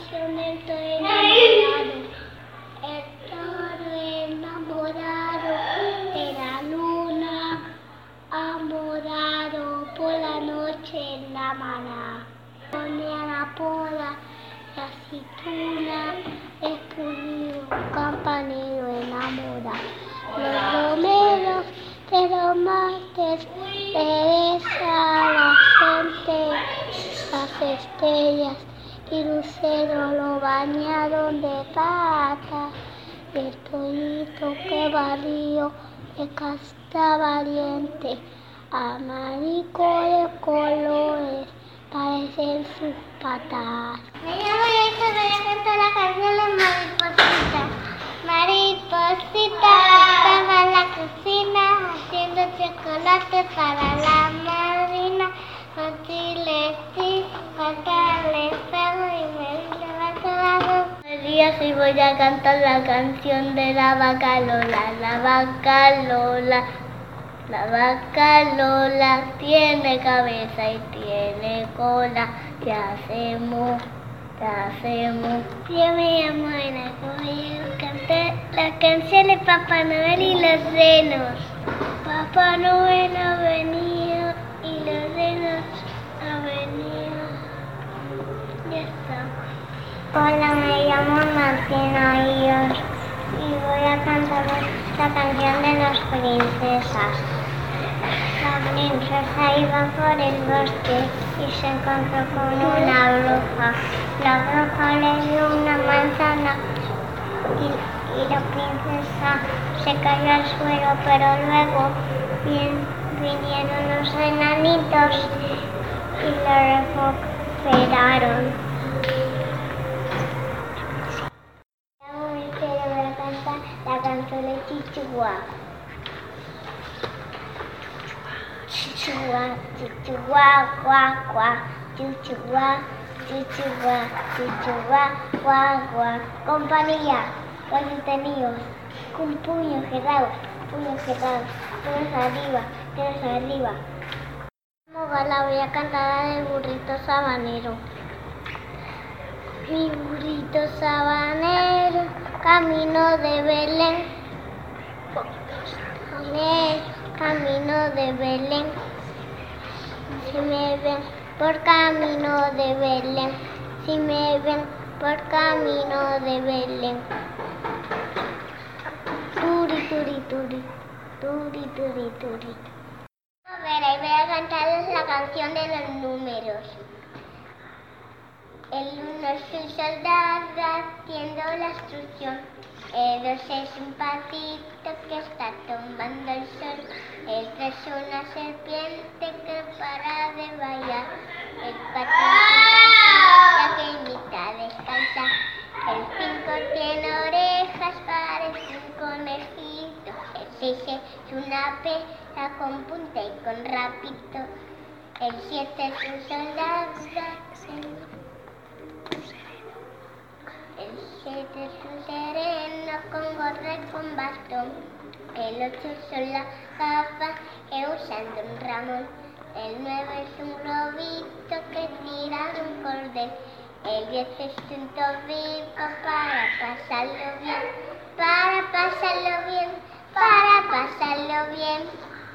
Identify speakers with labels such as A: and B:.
A: canción del toro enamorado. El toro enamorado de la luna, amorado por la noche en la maná. Ponía la pola, la aceituna, escondido, campanero enamorado. Los romeros de los martes, pereza la gente, las estrellas y lucero lo bañaron de plata. Y el torito que barrió de casta valiente, amarico de colores, parecen sus patas.
B: Me llamo Yaisa, voy a cantar la canción de Mariposita. Mariposita estaba en la cocina haciendo chocolate para
A: voy a cantar la canción de la vaca Lola, la vaca Lola. La vaca Lola tiene cabeza y tiene cola. ¿Qué hacemos? ¿Qué hacemos?
B: Yo me llamo Ana, voy a cantar la canción de Papá Noel y los renos.
A: Papá Noel ha venido Y,
B: voy a cantar la canción de las princesas. La princesa iba por el bosque y se encontró con una bruja. La bruja le dio una manzana y, y la princesa se cayó al suelo, pero luego vin- vinieron los enanitos y la recuperaron. Guá, chichua, chichua, chichua, guá, guá. Compañía, los detenidos, con puños cerrados, puños cerrados, todos arriba, todos arriba.
A: Como la voy a cantar del burrito sabanero. Mi burrito sabanero, camino de Belén. Belén, camino de Belén. Si me ven por camino de Belén, si me ven por camino de Belén. Turi, turi, turi, turi, turi, turi.
B: A ver, ahí voy a cantarles la canción de los números. El uno es un soldado la instrucción. El dos es un patito que está tomando el sol. Tres es una serpiente que para de bailar. El cuatro es una que imita descansa. El cinco tiene orejas, parece un conejito. El seis es una pera con punta y con rapito. El siete es un soldado. Siete es un sereno con gorra y con bastón. El ocho son las gafas que usan de un ramón. El nueve es un globito que tira un cordel. El diez es un tobico para pasarlo bien, para pasarlo bien, para pasarlo bien.